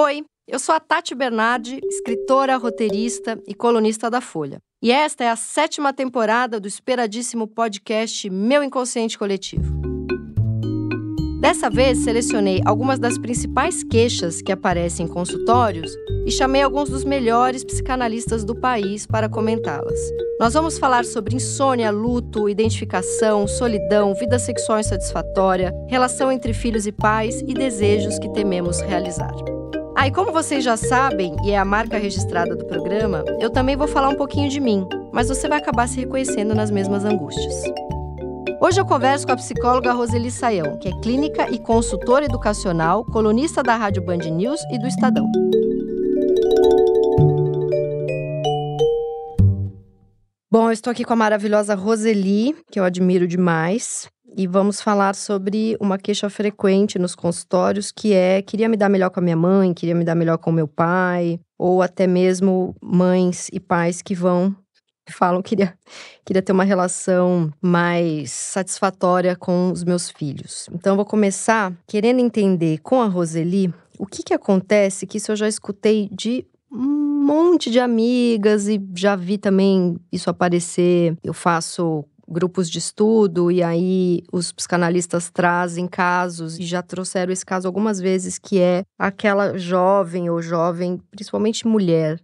Oi, eu sou a Tati Bernardi, escritora, roteirista e colunista da Folha. E esta é a sétima temporada do esperadíssimo podcast Meu Inconsciente Coletivo. Dessa vez, selecionei algumas das principais queixas que aparecem em consultórios e chamei alguns dos melhores psicanalistas do país para comentá-las. Nós vamos falar sobre insônia, luto, identificação, solidão, vida sexual insatisfatória, relação entre filhos e pais e desejos que tememos realizar. Ah, e como vocês já sabem, e é a marca registrada do programa, eu também vou falar um pouquinho de mim, mas você vai acabar se reconhecendo nas mesmas angústias. Hoje eu converso com a psicóloga Roseli Saião, que é clínica e consultora educacional, colunista da Rádio Band News e do Estadão. Bom, eu estou aqui com a maravilhosa Roseli, que eu admiro demais e vamos falar sobre uma queixa frequente nos consultórios, que é queria me dar melhor com a minha mãe, queria me dar melhor com o meu pai, ou até mesmo mães e pais que vão falam queria queria ter uma relação mais satisfatória com os meus filhos. Então vou começar querendo entender com a Roseli o que que acontece, que isso eu já escutei de um monte de amigas e já vi também isso aparecer. Eu faço grupos de estudo e aí os psicanalistas trazem casos e já trouxeram esse caso algumas vezes que é aquela jovem ou jovem, principalmente mulher,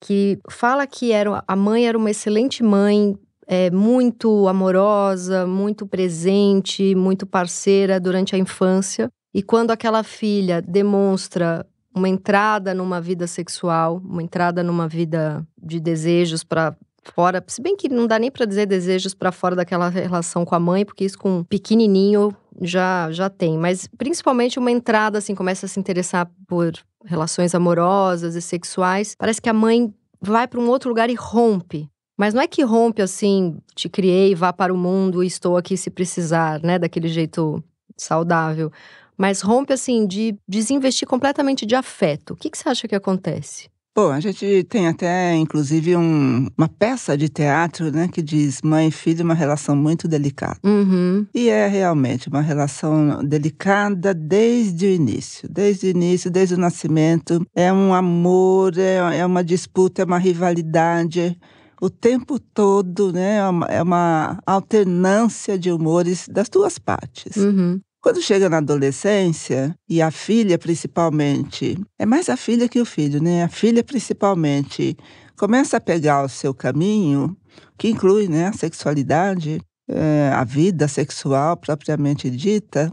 que fala que era a mãe era uma excelente mãe, é, muito amorosa, muito presente, muito parceira durante a infância. E quando aquela filha demonstra uma entrada numa vida sexual, uma entrada numa vida de desejos para fora, se bem que não dá nem para dizer desejos para fora daquela relação com a mãe, porque isso com um pequenininho já já tem, mas principalmente uma entrada assim, começa a se interessar por relações amorosas e sexuais, parece que a mãe vai para um outro lugar e rompe. Mas não é que rompe assim, te criei, vá para o mundo e estou aqui se precisar, né, daquele jeito saudável. Mas rompe assim de desinvestir completamente de afeto. O que, que você acha que acontece? Bom, a gente tem até, inclusive, um, uma peça de teatro, né, que diz mãe e filho uma relação muito delicada. Uhum. E é realmente uma relação delicada desde o início, desde o início, desde o nascimento. É um amor, é, é uma disputa, é uma rivalidade o tempo todo, né? É uma, é alternância de humores das duas partes. Uhum. Quando chega na adolescência, e a filha principalmente, é mais a filha que o filho, né? A filha principalmente começa a pegar o seu caminho, que inclui né, a sexualidade, é, a vida sexual propriamente dita,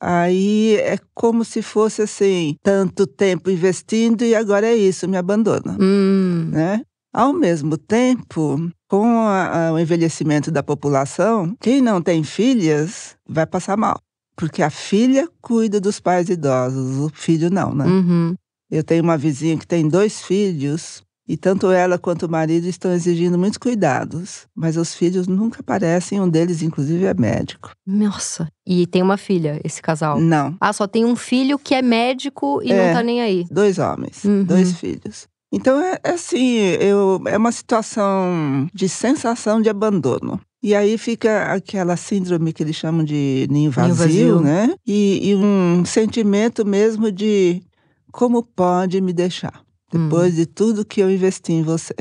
aí é como se fosse assim, tanto tempo investindo e agora é isso, me abandona, hum. né? Ao mesmo tempo, com a, a, o envelhecimento da população, quem não tem filhas vai passar mal. Porque a filha cuida dos pais idosos, o filho não, né? Uhum. Eu tenho uma vizinha que tem dois filhos e tanto ela quanto o marido estão exigindo muitos cuidados, mas os filhos nunca aparecem, um deles inclusive é médico. Nossa, e tem uma filha esse casal? Não. Ah, só tem um filho que é médico e é, não tá nem aí. Dois homens, uhum. dois filhos. Então é, é assim, eu, é uma situação de sensação de abandono. E aí fica aquela síndrome que eles chamam de ninho vazio, ninho vazio. né? E, e, um sentimento mesmo de como pode me deixar depois hum. de tudo que eu investi em você.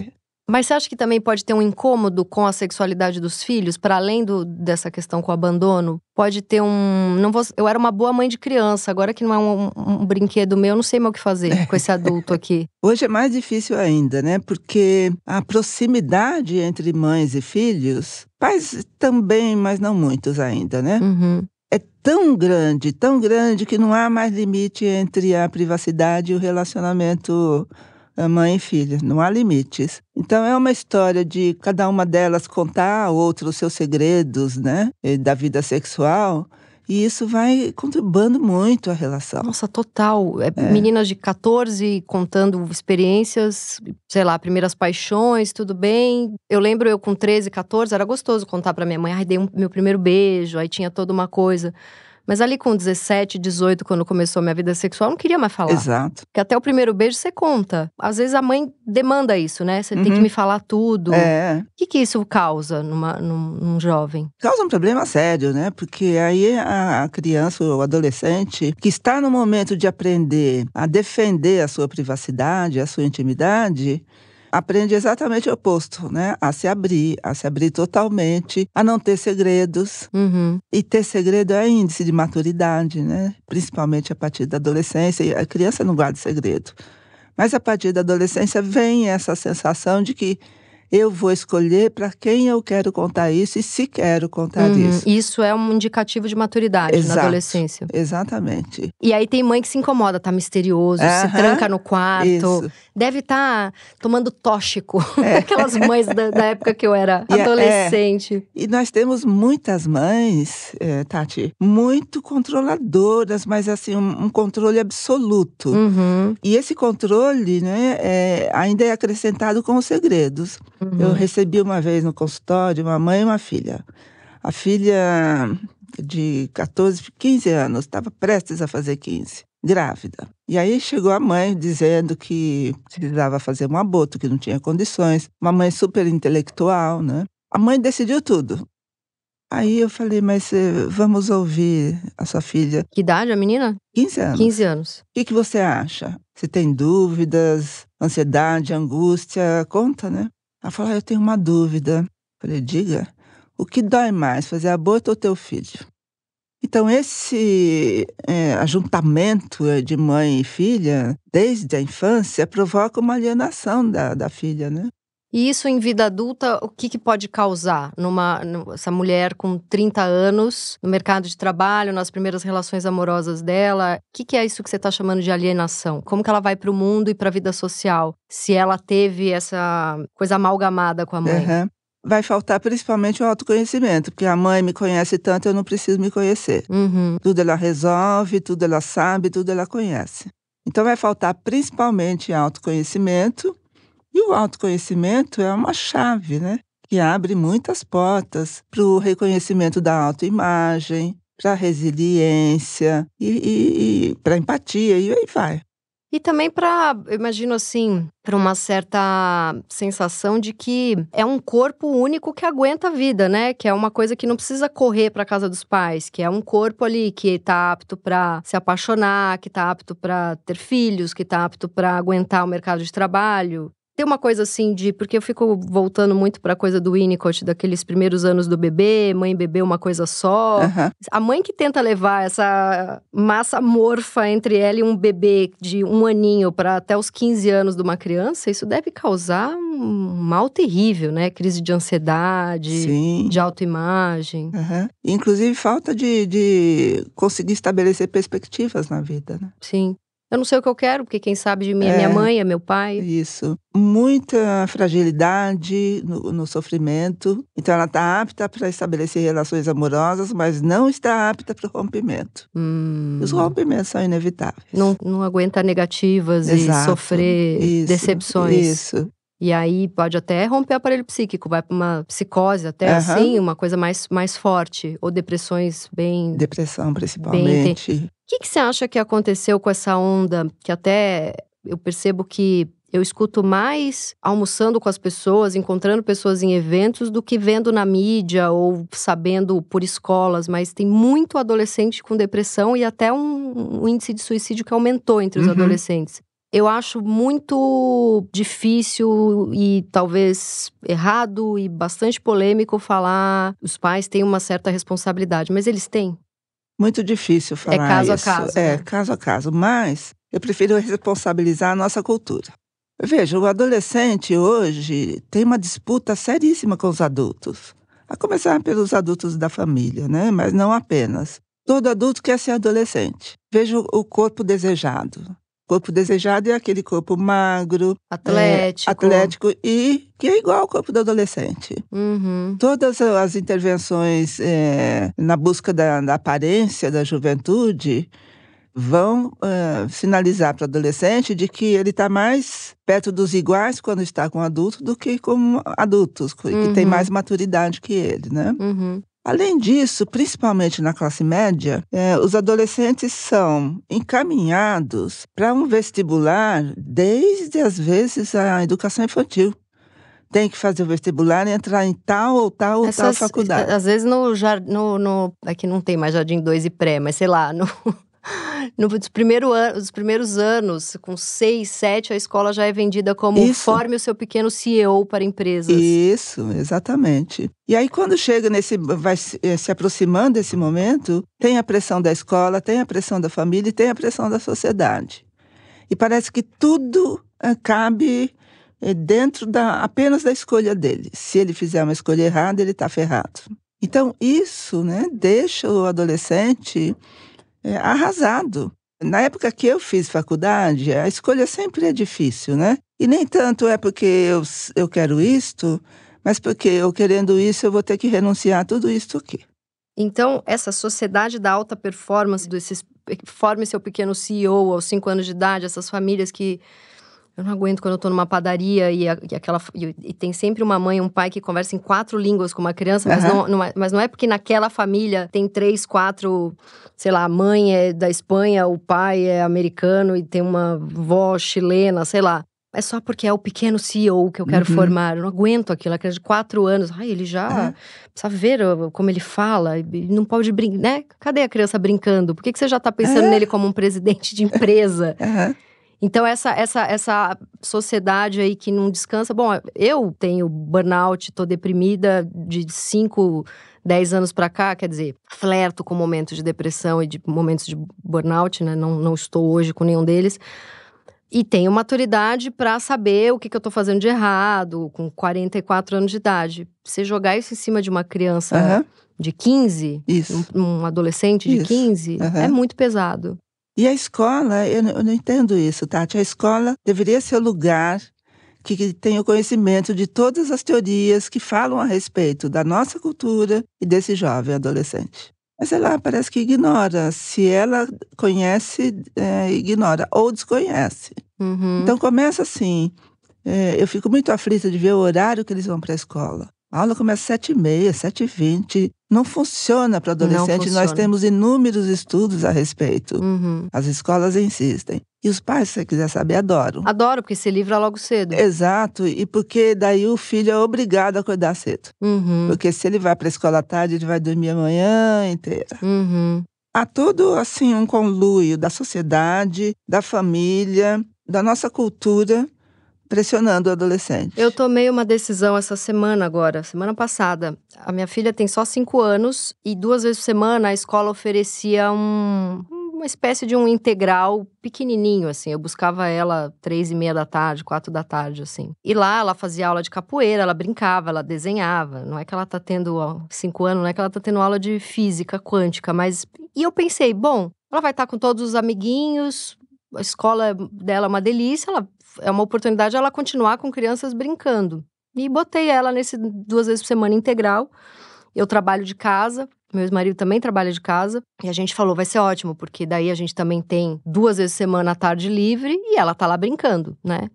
Mas você acha que também pode ter um incômodo com a sexualidade dos filhos, para além do, dessa questão com o abandono? Pode ter um. Não vou, eu era uma boa mãe de criança, agora que não é um, um brinquedo meu, eu não sei mais o que fazer com esse adulto aqui. Hoje é mais difícil ainda, né? Porque a proximidade entre mães e filhos, pais também, mas não muitos ainda, né? Uhum é tão grande, tão grande que não há mais limite entre a privacidade e o relacionamento mãe e filha, não há limites. Então é uma história de cada uma delas contar a outra os seus segredos, né, da vida sexual. E isso vai contribuindo muito à relação. Nossa, total. É, é. Meninas de 14 contando experiências, sei lá, primeiras paixões, tudo bem. Eu lembro eu com 13, 14, era gostoso contar para minha mãe. Ai, dei um, meu primeiro beijo, aí tinha toda uma coisa. Mas ali com 17, 18, quando começou a minha vida sexual, eu não queria mais falar. Exato. Porque até o primeiro beijo você conta. Às vezes a mãe demanda isso, né? Você tem que Uhum. me falar tudo. É. O que, que isso causa numa, num, num jovem? Causa um problema sério, né? Porque aí a a criança ou o adolescente que está no momento de aprender a defender a sua privacidade, a sua intimidade, aprende exatamente o oposto, né? A se abrir, a se abrir totalmente, a não ter segredos. Uhum. E ter segredo é índice de maturidade, né? Principalmente a partir da adolescência. E a criança não guarda segredo. Mas a partir da adolescência vem essa sensação de que eu vou escolher para quem eu quero contar isso e se quero contar Uhum. isso. Isso é um indicativo de maturidade Exato. na adolescência. Exatamente. E aí tem mãe que se incomoda, tá misterioso, se Aham. tranca no quarto. Isso. Deve estar tomando tóxico. É. Aquelas mães da, da época que eu era E é- adolescente. E nós temos muitas mães, eh, Tati, muito controladoras, mas assim, um, um controle absoluto. Uhum, E esse controle né, é, ainda é acrescentado com os segredos. Uhum. Eu recebi uma vez no consultório uma mãe e uma filha. A filha de 14, 15 anos, estava prestes a fazer 15, grávida. E aí chegou a mãe dizendo que precisava fazer um aborto, que não tinha condições. Uma mãe super intelectual, né? A mãe decidiu tudo. Aí eu falei, mas eh, vamos ouvir a sua filha. Que idade a menina? 15 anos. 15 anos. O que, que você acha? Se tem dúvidas, ansiedade, angústia, conta, né? Ela falou, ah, eu tenho uma dúvida. Falei, diga, o que dói mais, fazer aborto ou teu filho? Então, esse é, ajuntamento é, de mãe e filha, desde a infância, provoca uma alienação da, da filha, né? E isso em vida adulta, o que, que pode causar numa nu- essa mulher com 30 anos no mercado de trabalho, nas primeiras relações amorosas dela? O que, que é isso que você está chamando de alienação? Como que ela vai para o mundo e para a vida social? Se ela teve essa coisa amalgamada com a mãe? Aham. Vai faltar principalmente o autoconhecimento, porque a mãe me conhece tanto, eu não preciso me conhecer. Uhum. Tudo ela resolve, tudo ela sabe, tudo ela conhece. Então vai faltar principalmente autoconhecimento, e o autoconhecimento é uma chave, né? Que abre muitas portas para o reconhecimento da autoimagem, para a resiliência e, e, e para empatia, e aí vai. E também para, imagino assim, para uma certa sensação de que é um corpo único que aguenta a vida, né? Que é uma coisa que não precisa correr para casa dos pais, que é um corpo ali que tá apto para se apaixonar, que tá apto para ter filhos, que tá apto para aguentar o mercado de trabalho. Tem uma coisa assim de. Porque eu fico voltando muito pra coisa do Winnicott, daqueles primeiros anos do bebê, mãe e bebê uma coisa só. Aham. A mãe que tenta levar essa massa morfa entre ela e um bebê de um aninho para até os 15 anos de uma criança, isso deve causar um mal terrível, né? Crise de ansiedade, Sim. de autoimagem. Aham. Inclusive falta de, de conseguir estabelecer perspectivas na vida, né? Sim. Eu não sei o que eu quero, porque quem sabe de mim é, É. minha mãe, é meu pai. Isso. Muita fragilidade no, no sofrimento. Então, ela está apta para estabelecer relações amorosas, mas não está apta para o rompimento. Hum, Os rompimentos são inevitáveis. não, não aguenta negativas Exato. e sofrer Isso, decepções. Isso. E aí pode até romper o aparelho psíquico, vai para uma psicose até Aham. assim, uma coisa mais, mais forte. Ou depressões bem. Depressão, principalmente. O que, que você acha que aconteceu com essa onda? Que até eu percebo que eu escuto mais almoçando com as pessoas, encontrando pessoas em eventos, do que vendo na mídia ou sabendo por escolas. Mas tem muito adolescente com depressão e até um, um índice de suicídio que aumentou entre os Uhum. adolescentes. Eu acho muito difícil e talvez errado e bastante polêmico falar os pais têm uma certa responsabilidade, mas eles têm. Muito difícil falar caso a isso. caso, É, né? caso a caso. Mas eu prefiro responsabilizar a nossa cultura. Veja, o adolescente hoje tem uma disputa seríssima com os adultos. A começar pelos adultos da família, né? Mas não apenas. Todo adulto quer ser adolescente. Veja o corpo desejado. O corpo desejado é aquele corpo magro, Atlético. atlético e que é igual ao corpo do adolescente. Uhum. Todas as intervenções eh, na busca da, da aparência da juventude vão eh, sinalizar para o adolescente de que ele está mais perto dos iguais quando está com adulto do que com adultos, que Uhum. tem mais maturidade que ele, né? Uhum. Além disso, principalmente na classe média, é, os adolescentes são encaminhados para um vestibular desde, às vezes, a educação infantil tem que fazer o vestibular e entrar em tal ou tal ou Essas, tal faculdade. Às vezes no, no, no. Aqui não tem mais Jardim 2 e pré, mas sei lá, no, nos primeiro an os primeiros anos, com seis, sete, a escola já é vendida como Isso. forme o seu pequeno CEO para empresas. Isso, exatamente. E aí, quando chega nesse, vai eh, se aproximando desse momento, tem a pressão da escola, tem a pressão da família e tem a pressão da sociedade. E parece que tudo uh, cabe uh, dentro da, apenas da escolha dele. Se ele fizer uma escolha errada, ele está ferrado. Então, isso né, deixa o adolescente é, arrasado. Na época que eu fiz faculdade, a escolha sempre é difícil, né? E nem tanto é porque eu, eu quero isto, mas porque eu querendo isso, eu vou ter que renunciar a tudo isto aqui. Então, essa sociedade da alta performance, desses forme seu pequeno CEO aos cinco anos de idade, essas famílias que eu não aguento quando eu tô numa padaria e, e aquela e, e, tem sempre uma mãe e um pai que conversam em quatro línguas com uma criança, mas, não, não é, mas não é porque naquela família tem três, quatro, sei lá, a mãe é da Espanha, o pai é americano e tem uma vó chilena, sei lá. É só porque é o pequeno CEO que eu quero uhum. formar. Eu não aguento aquilo. A criança de quatro anos. Ai, ele já uhum. precisa ver como ele fala. Não pode brincar, né? Cadê a criança brincando? Por que, que você já tá pensando nele como um presidente de empresa? Uhum. Então, essa, essa, essa sociedade aí que não descansa. Bom, eu tenho burnout, tô deprimida de 5, 10 anos para cá, quer dizer, flerto com momentos de depressão e de momentos de burnout, né? Não, não estou hoje com nenhum deles. E tenho maturidade para saber o que, que eu tô fazendo de errado, com 44 anos de idade. Você jogar isso em cima de uma criança uhum. de 15, um, um, adolescente de isso. 15, uhum. é muito pesado. E a escola, eu não, eu não entendo isso, Tati. A escola deveria ser o lugar que, que tem o conhecimento de todas as teorias que falam a respeito da nossa cultura e desse jovem adolescente. Mas ela parece que ignora. Se ela conhece, é, ignora ou desconhece. Uhum. Então começa assim. É, eu fico muito aflita de ver o horário que eles vão para a escola. A aula começa às sete e meia, sete e vinte. Não funciona para adolescente. Nós temos inúmeros estudos a respeito. Uhum. As escolas insistem. E os pais, se você quiser saber, adoram. Adoro, porque se livra logo cedo. Exato. E porque daí o filho é obrigado a acordar cedo. Uhum. Porque se ele vai para a escola à tarde, ele vai dormir a manhã inteira. Uhum. Há todo, assim, um conluio da sociedade, da família, da nossa cultura pressionando o adolescente. Eu tomei uma decisão essa semana agora, semana passada. A minha filha tem só cinco anos e duas vezes por semana a escola oferecia um, uma espécie de um integral pequenininho, assim. Eu buscava ela três e meia da tarde, quatro da tarde, assim. E lá ela fazia aula de capoeira, ela brincava, ela desenhava. Não é que ela tá tendo cinco anos, não é que ela tá tendo aula de física quântica, mas... E eu pensei, bom, ela vai estar tá com todos os amiguinhos, a escola dela é uma delícia, ela é uma oportunidade ela continuar com crianças brincando. E botei ela nesse duas vezes por semana integral. Eu trabalho de casa, meu marido também trabalha de casa. E a gente falou, vai ser ótimo, porque daí a gente também tem duas vezes por semana a tarde livre e ela tá lá brincando, né?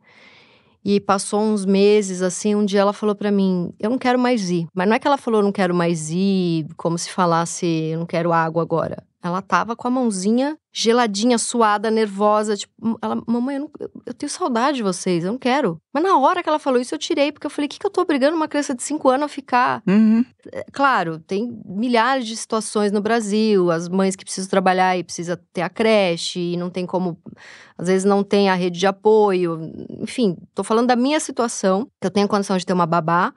E passou uns meses, assim, um dia ela falou para mim: Eu não quero mais ir. Mas não é que ela falou, não quero mais ir, como se falasse, eu não quero água agora. Ela tava com a mãozinha geladinha, suada, nervosa. Tipo, ela, mamãe, eu, não, eu, tenho saudade de vocês, eu não quero. Mas na hora que ela falou isso, eu tirei, porque eu falei: o que, que eu tô obrigando uma criança de 5 anos a ficar? Uhum. É, claro, tem milhares de situações no Brasil, as mães que precisam trabalhar e precisa ter a creche, e não tem como. Às vezes não tem a rede de apoio. Enfim, tô falando da minha situação, que eu tenho condição de ter uma babá.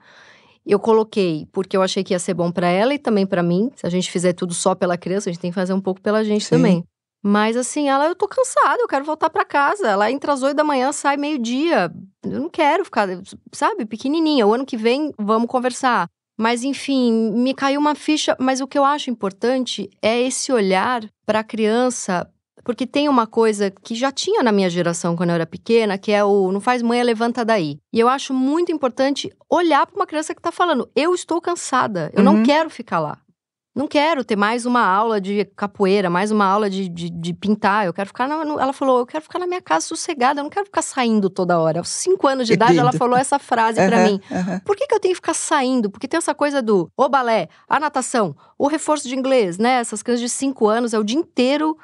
Eu coloquei porque eu achei que ia ser bom para ela e também para mim. Se a gente fizer tudo só pela criança, a gente tem que fazer um pouco pela gente Sim. também. Mas assim, ela, eu tô cansada, eu quero voltar para casa. Ela entra às oito da manhã, sai meio-dia. Eu não quero ficar, sabe, pequenininha. O ano que vem, vamos conversar. Mas enfim, me caiu uma ficha. Mas o que eu acho importante é esse olhar para a criança porque tem uma coisa que já tinha na minha geração quando eu era pequena, que é o não faz mãe, levanta daí. E eu acho muito importante olhar para uma criança que está falando: eu estou cansada, eu uhum. não quero ficar lá. Não quero ter mais uma aula de capoeira, mais uma aula de, de, de pintar. Eu quero ficar. Na, no, ela falou: eu quero ficar na minha casa sossegada, eu não quero ficar saindo toda hora. Aos cinco anos de idade, ela falou essa frase uhum, para mim. Uhum. Por que, que eu tenho que ficar saindo? Porque tem essa coisa do o balé, a natação, o reforço de inglês, né? Essas crianças de cinco anos, é o dia inteiro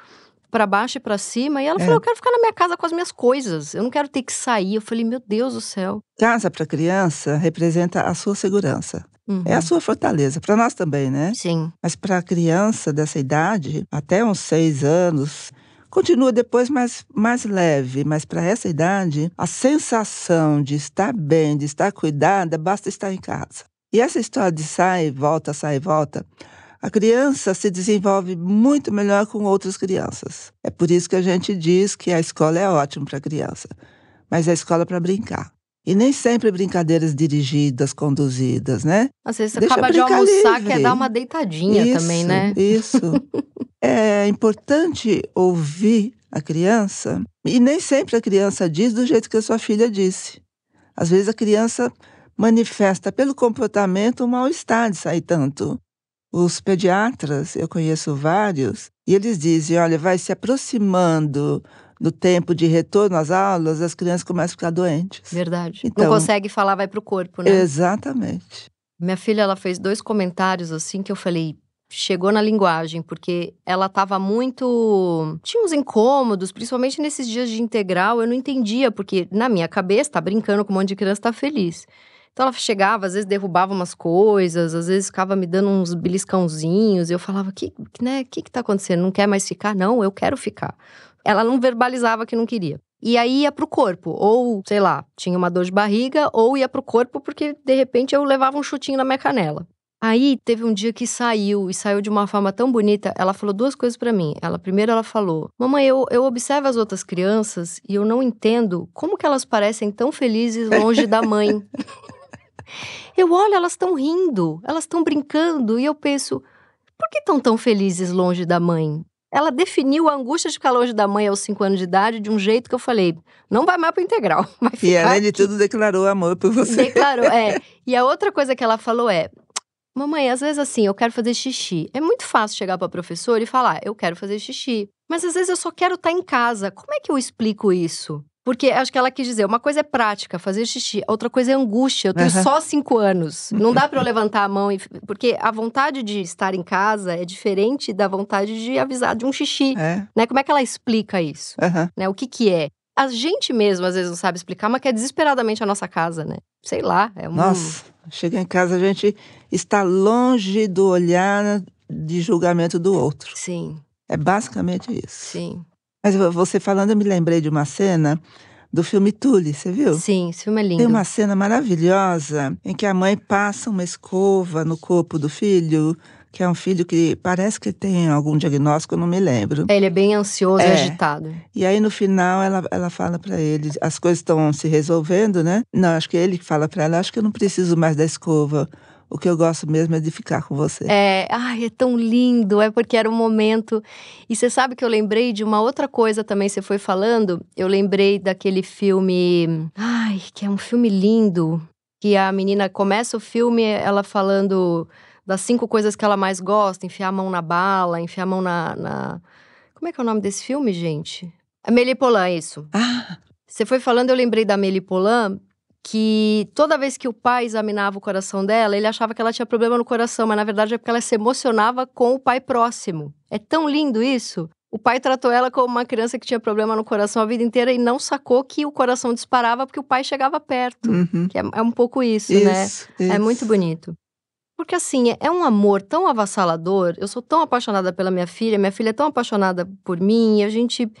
para baixo e para cima. E ela é. falou: Eu quero ficar na minha casa com as minhas coisas. Eu não quero ter que sair. Eu falei: Meu Deus do céu. Casa para criança representa a sua segurança. Uhum. É a sua fortaleza. Para nós também, né? Sim. Mas para a criança dessa idade, até uns seis anos, continua depois mais, mais leve, mas para essa idade, a sensação de estar bem, de estar cuidada, basta estar em casa. E essa história de sai, volta, sai, volta, a criança se desenvolve muito melhor com outras crianças. É por isso que a gente diz que a escola é ótima para a criança, mas é a escola para brincar. E nem sempre brincadeiras dirigidas, conduzidas, né? Às vezes você Deixa acaba de almoçar, livre. quer dar uma deitadinha isso, também, né? Isso. é importante ouvir a criança. E nem sempre a criança diz do jeito que a sua filha disse. Às vezes a criança manifesta pelo comportamento um mal-estar de sair tanto. Os pediatras, eu conheço vários, e eles dizem: olha, vai se aproximando do tempo de retorno às aulas, as crianças começam a ficar doentes. Verdade. Então, Não consegue falar, vai para o corpo, né? Exatamente. Minha filha, ela fez dois comentários assim que eu falei, chegou na linguagem, porque ela estava muito. Tinha uns incômodos, principalmente nesses dias de integral. Eu não entendia, porque na minha cabeça, tá brincando com um monte de criança, tá feliz. Então ela chegava, às vezes derrubava umas coisas, às vezes ficava me dando uns beliscãozinhos. E eu falava: que, né, que que tá acontecendo? Não quer mais ficar? Não, eu quero ficar. Ela não verbalizava que não queria. E aí ia pro corpo, ou sei lá, tinha uma dor de barriga, ou ia pro corpo porque de repente eu levava um chutinho na minha canela. Aí teve um dia que saiu e saiu de uma forma tão bonita. Ela falou duas coisas para mim. Ela primeiro ela falou: "Mamãe, eu, eu observo as outras crianças e eu não entendo como que elas parecem tão felizes longe da mãe." Eu olho, elas estão rindo, elas estão brincando, e eu penso, por que estão tão felizes longe da mãe? Ela definiu a angústia de ficar longe da mãe aos 5 anos de idade de um jeito que eu falei: não vai mais pro integral. Vai e além de tudo, declarou amor por você. Declarou, é. E a outra coisa que ela falou é: Mamãe, às vezes assim, eu quero fazer xixi. É muito fácil chegar para professor e falar: eu quero fazer xixi. Mas às vezes eu só quero estar tá em casa. Como é que eu explico isso? Porque acho que ela quis dizer, uma coisa é prática, fazer xixi, outra coisa é angústia. Eu tenho uhum. só cinco anos. Não dá para eu levantar a mão e. Porque a vontade de estar em casa é diferente da vontade de avisar de um xixi. É. Né? Como é que ela explica isso? Uhum. Né? O que, que é? A gente mesmo às vezes não sabe explicar, mas quer desesperadamente a nossa casa, né? Sei lá. É um... Nossa, chega em casa, a gente está longe do olhar de julgamento do outro. Sim. É basicamente isso. Sim. Mas você falando, eu me lembrei de uma cena do filme Tully, você viu? Sim, esse filme é lindo. Tem uma cena maravilhosa em que a mãe passa uma escova no corpo do filho, que é um filho que parece que tem algum diagnóstico, eu não me lembro. É, ele é bem ansioso é. e agitado. E aí no final ela, ela fala para ele, as coisas estão se resolvendo, né? Não, acho que ele que fala para ela, acho que eu não preciso mais da escova o que eu gosto mesmo é de ficar com você. É, ai, é tão lindo, é porque era um momento. E você sabe que eu lembrei de uma outra coisa também, você foi falando, eu lembrei daquele filme, ai, que é um filme lindo, que a menina começa o filme ela falando das cinco coisas que ela mais gosta, enfiar a mão na bala, enfiar a mão na, na... Como é que é o nome desse filme, gente? Amélie Polan, isso. Ah! Você foi falando, eu lembrei da Amélie que toda vez que o pai examinava o coração dela, ele achava que ela tinha problema no coração, mas na verdade é porque ela se emocionava com o pai próximo. É tão lindo isso. O pai tratou ela como uma criança que tinha problema no coração a vida inteira e não sacou que o coração disparava porque o pai chegava perto. Uhum. Que é, é, um pouco isso, isso né? Isso. É muito bonito. Porque assim, é um amor tão avassalador. Eu sou tão apaixonada pela minha filha, minha filha é tão apaixonada por mim, e a gente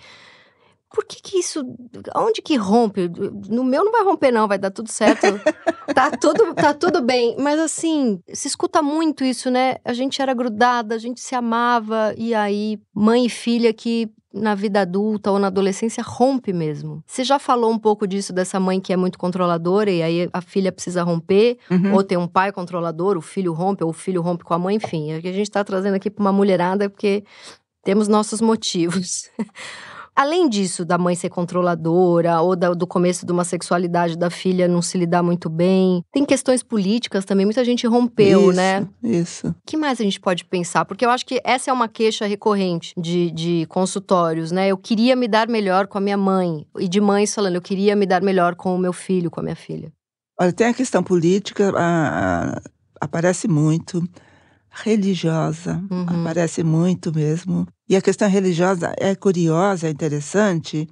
por que que isso, onde que rompe? No meu não vai romper não, vai dar tudo certo. tá tudo, tá tudo bem, mas assim, se escuta muito isso, né? A gente era grudada, a gente se amava e aí mãe e filha que na vida adulta ou na adolescência rompe mesmo. Você já falou um pouco disso dessa mãe que é muito controladora e aí a filha precisa romper, uhum. ou tem um pai controlador, o filho rompe ou o filho rompe com a mãe, enfim. É o que a gente tá trazendo aqui para uma mulherada porque temos nossos motivos. Além disso, da mãe ser controladora ou da, do começo de uma sexualidade da filha não se lidar muito bem, tem questões políticas também. Muita gente rompeu, isso, né? Isso. O que mais a gente pode pensar? Porque eu acho que essa é uma queixa recorrente de, de consultórios, né? Eu queria me dar melhor com a minha mãe. E de mães falando, eu queria me dar melhor com o meu filho, com a minha filha. Olha, tem a questão política, a, a, aparece muito religiosa, uhum. aparece muito mesmo. E a questão religiosa é curiosa, é interessante,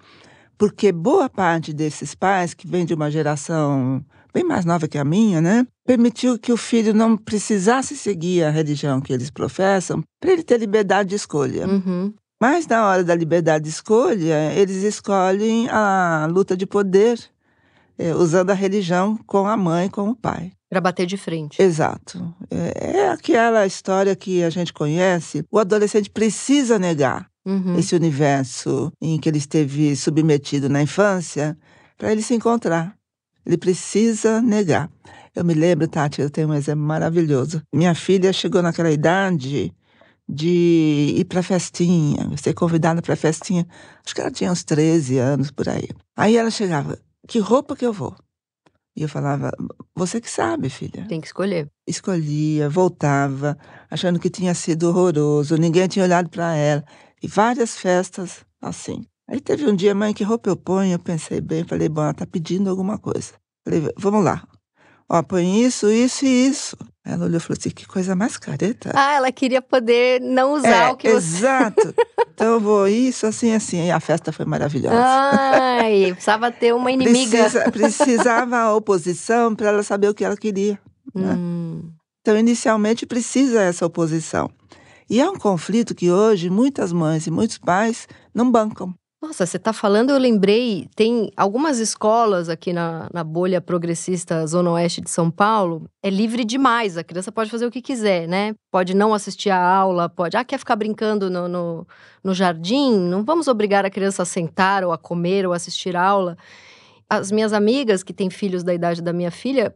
porque boa parte desses pais, que vem de uma geração bem mais nova que a minha, né, permitiu que o filho não precisasse seguir a religião que eles professam para ele ter liberdade de escolha. Uhum. Mas na hora da liberdade de escolha, eles escolhem a luta de poder, é, usando a religião com a mãe, com o pai. Para bater de frente. Exato. É, é, aquela história que a gente conhece. O adolescente precisa negar uhum. esse universo em que ele esteve submetido na infância para ele se encontrar. Ele precisa negar. Eu me lembro, Tati, eu tenho um exemplo maravilhoso. Minha filha chegou naquela idade de ir para festinha, ser convidada para festinha. Acho que ela tinha uns 13 anos por aí. Aí ela chegava, que roupa que eu vou? E eu falava, você que sabe, filha. Tem que escolher. Escolhia, voltava, achando que tinha sido horroroso, ninguém tinha olhado para ela. E várias festas assim. Aí teve um dia, mãe, que roupa eu ponho? Eu pensei bem, falei, bom, ela tá pedindo alguma coisa. Falei, vamos lá. Ó, põe isso, isso e isso. Ela olhou e falou assim: que coisa mais careta. Ah, ela queria poder não usar é, o que você. Exato. então eu vou isso, assim, assim. E a festa foi maravilhosa. Ai, precisava ter uma inimiga. Precisa, precisava a oposição para ela saber o que ela queria. Né? Hum. Então, inicialmente, precisa essa oposição. E é um conflito que hoje muitas mães e muitos pais não bancam. Nossa, você está falando, eu lembrei, tem algumas escolas aqui na, na bolha progressista Zona Oeste de São Paulo, é livre demais, a criança pode fazer o que quiser, né? Pode não assistir a aula, pode, ah, quer ficar brincando no, no, no jardim? Não vamos obrigar a criança a sentar ou a comer ou assistir a aula. As minhas amigas que têm filhos da idade da minha filha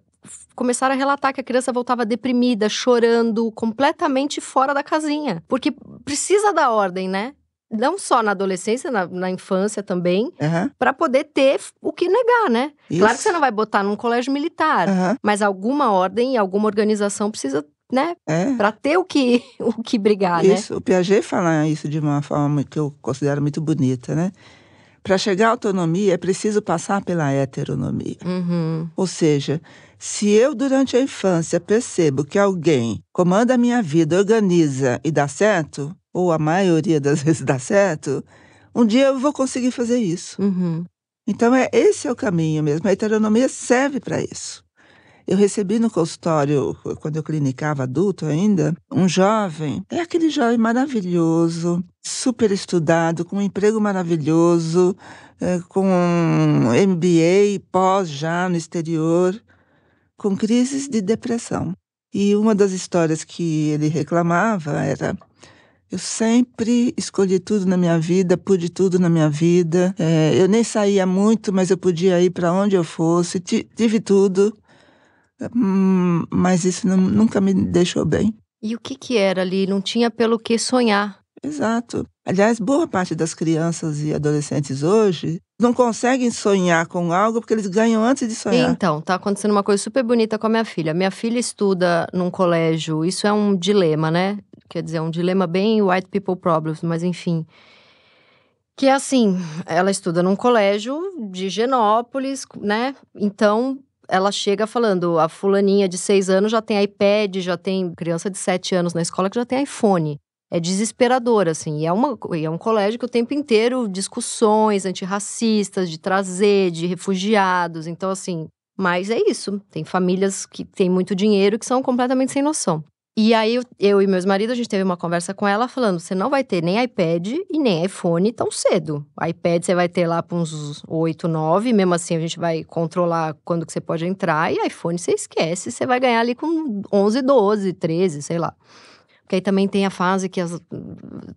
começaram a relatar que a criança voltava deprimida, chorando, completamente fora da casinha. Porque precisa da ordem, né? Não só na adolescência, na, na infância também, uhum. para poder ter o que negar, né? Isso. Claro que você não vai botar num colégio militar, uhum. mas alguma ordem, alguma organização precisa né? É. Para ter o que, o que brigar, isso, né? O Piaget fala isso de uma forma que eu considero muito bonita, né? Para chegar à autonomia é preciso passar pela heteronomia. Uhum. Ou seja, se eu durante a infância percebo que alguém comanda a minha vida, organiza e dá certo, ou a maioria das vezes dá certo, um dia eu vou conseguir fazer isso. Uhum. Então, é, esse é o caminho mesmo. A heteronomia serve para isso. Eu recebi no consultório, quando eu clinicava adulto ainda, um jovem, é aquele jovem maravilhoso, super estudado, com um emprego maravilhoso, é, com um MBA pós já no exterior, com crises de depressão. E uma das histórias que ele reclamava era eu sempre escolhi tudo na minha vida, pude tudo na minha vida. É, eu nem saía muito, mas eu podia ir para onde eu fosse, tive tudo. Hum, mas isso não, nunca me deixou bem. E o que que era ali? Não tinha pelo que sonhar. Exato. Aliás, boa parte das crianças e adolescentes hoje não conseguem sonhar com algo porque eles ganham antes de sonhar. Então, tá acontecendo uma coisa super bonita com a minha filha. Minha filha estuda num colégio, isso é um dilema, né? Quer dizer, é um dilema bem white people problems, mas enfim. Que é assim, ela estuda num colégio de Genópolis, né? Então, ela chega falando, a fulaninha de seis anos já tem iPad, já tem criança de sete anos na escola que já tem iPhone. É desesperador, assim. E é, uma, é um colégio que o tempo inteiro discussões antirracistas, de trazer, de refugiados. Então, assim, mas é isso. Tem famílias que têm muito dinheiro que são completamente sem noção. E aí, eu, eu e meus maridos, a gente teve uma conversa com ela falando: você não vai ter nem iPad e nem iPhone tão cedo. IPad você vai ter lá para uns 8, 9, mesmo assim a gente vai controlar quando que você pode entrar, e iPhone você esquece, você vai ganhar ali com 11, 12, 13, sei lá. Porque aí também tem a fase que as,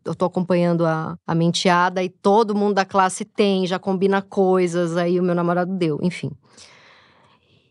eu tô acompanhando a, a menteada e todo mundo da classe tem, já combina coisas, aí o meu namorado deu, enfim.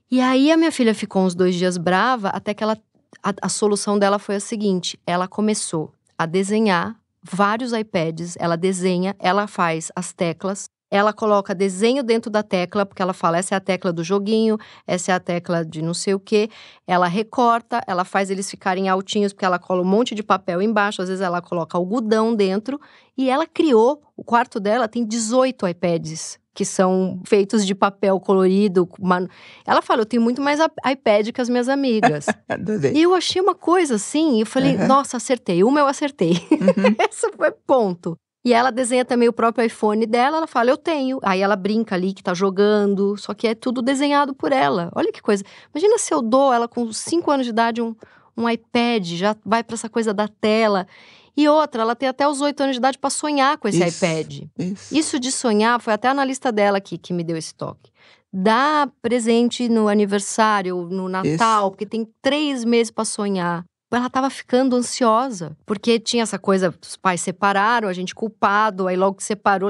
E aí a minha filha ficou uns dois dias brava, até que ela a, a solução dela foi a seguinte: ela começou a desenhar vários iPads, ela desenha, ela faz as teclas, ela coloca desenho dentro da tecla, porque ela fala, essa é a tecla do joguinho, essa é a tecla de não sei o quê. Ela recorta, ela faz eles ficarem altinhos, porque ela cola um monte de papel embaixo, às vezes ela coloca algodão dentro. E ela criou, o quarto dela tem 18 iPads que são feitos de papel colorido. Ela fala, eu tenho muito mais iPad que as minhas amigas. e eu achei uma coisa assim, e eu falei, uhum. nossa, acertei. Uma eu acertei. Uhum. Esse foi ponto. E ela desenha também o próprio iPhone dela, ela fala, eu tenho. Aí ela brinca ali que tá jogando, só que é tudo desenhado por ela. Olha que coisa. Imagina se eu dou ela com 5 anos de idade um, um iPad, já vai para essa coisa da tela. E outra, ela tem até os oito anos de idade para sonhar com esse isso, iPad. Isso. isso de sonhar foi até a analista dela aqui que me deu esse toque. Dá presente no aniversário, no Natal, isso. porque tem três meses para sonhar ela estava ficando ansiosa, porque tinha essa coisa, os pais separaram, a gente culpado, aí logo que separou,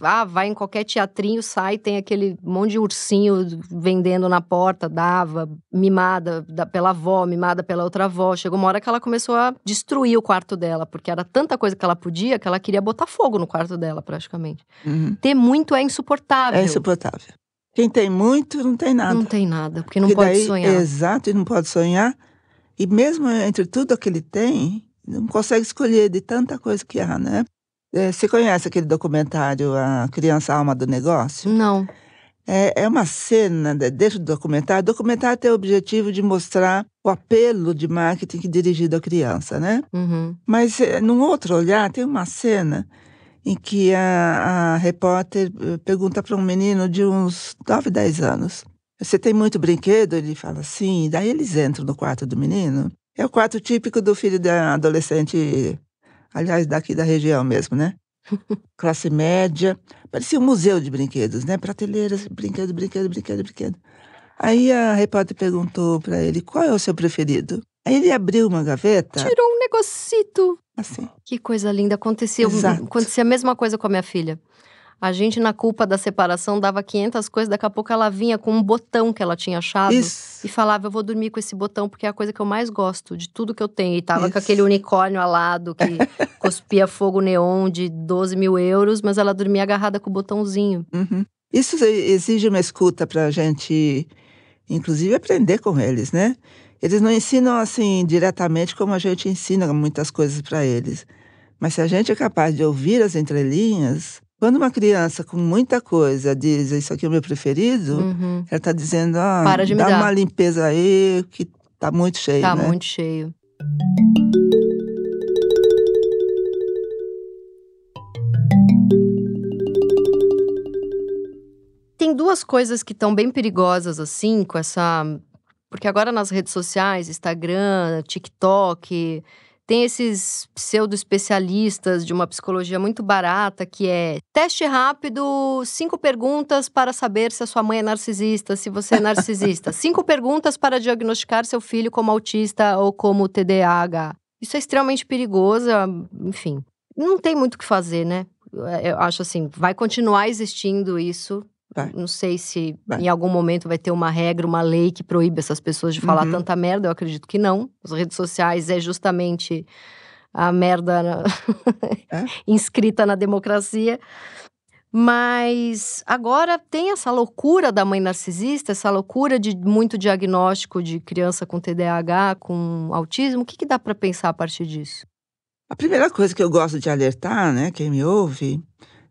ah, vai em qualquer teatrinho, sai, tem aquele monte de ursinho vendendo na porta, dava, mimada da, pela avó, mimada pela outra avó. Chegou uma hora que ela começou a destruir o quarto dela, porque era tanta coisa que ela podia que ela queria botar fogo no quarto dela, praticamente. Uhum. Ter muito é insuportável. É insuportável. Quem tem muito não tem nada. Não tem nada, porque não porque pode daí, sonhar. Exato, e não pode sonhar e mesmo entre tudo que ele tem, não consegue escolher de tanta coisa que há, né? É, você conhece aquele documentário A Criança Alma do Negócio? Não. É, é uma cena dentro do documentário. O documentário tem o objetivo de mostrar o apelo de marketing dirigido à criança, né? Uhum. Mas, é, num outro olhar, tem uma cena em que a, a repórter eh, pergunta para um menino de uns 9, 10 anos você tem muito brinquedo? Ele fala sim. Daí eles entram no quarto do menino. É o quarto típico do filho da adolescente, aliás, daqui da região mesmo, né? Classe média. Parecia um museu de brinquedos, né? Prateleiras, brinquedo, brinquedo, brinquedo, brinquedo. Aí a repórter perguntou para ele qual é o seu preferido. Aí ele abriu uma gaveta. Tirou um negocito. Assim. Que coisa linda. Aconteceu, acontecia a mesma coisa com a minha filha. A gente, na culpa da separação, dava 500 coisas, daqui a pouco ela vinha com um botão que ela tinha achado Isso. e falava: Eu vou dormir com esse botão porque é a coisa que eu mais gosto de tudo que eu tenho. E tava Isso. com aquele unicórnio alado que cuspia fogo neon de 12 mil euros, mas ela dormia agarrada com o botãozinho. Uhum. Isso exige uma escuta pra gente, inclusive, aprender com eles, né? Eles não ensinam assim diretamente como a gente ensina muitas coisas para eles. Mas se a gente é capaz de ouvir as entrelinhas, quando uma criança com muita coisa diz isso aqui é o meu preferido, uhum. ela está dizendo, ah, Para de dá uma limpeza aí que tá muito cheio. Tá né? muito cheio. Tem duas coisas que estão bem perigosas, assim, com essa. Porque agora nas redes sociais, Instagram, TikTok, tem esses pseudo-especialistas de uma psicologia muito barata, que é teste rápido, cinco perguntas para saber se a sua mãe é narcisista, se você é narcisista. cinco perguntas para diagnosticar seu filho como autista ou como TDAH. Isso é extremamente perigoso, enfim. Não tem muito o que fazer, né? Eu acho assim, vai continuar existindo isso Vai. Não sei se vai. em algum momento vai ter uma regra, uma lei que proíbe essas pessoas de falar uhum. tanta merda. Eu acredito que não. As redes sociais é justamente a merda na... é? inscrita na democracia. Mas agora tem essa loucura da mãe narcisista, essa loucura de muito diagnóstico de criança com TDAH, com autismo. O que, que dá para pensar a partir disso? A primeira coisa que eu gosto de alertar, né, quem me ouve,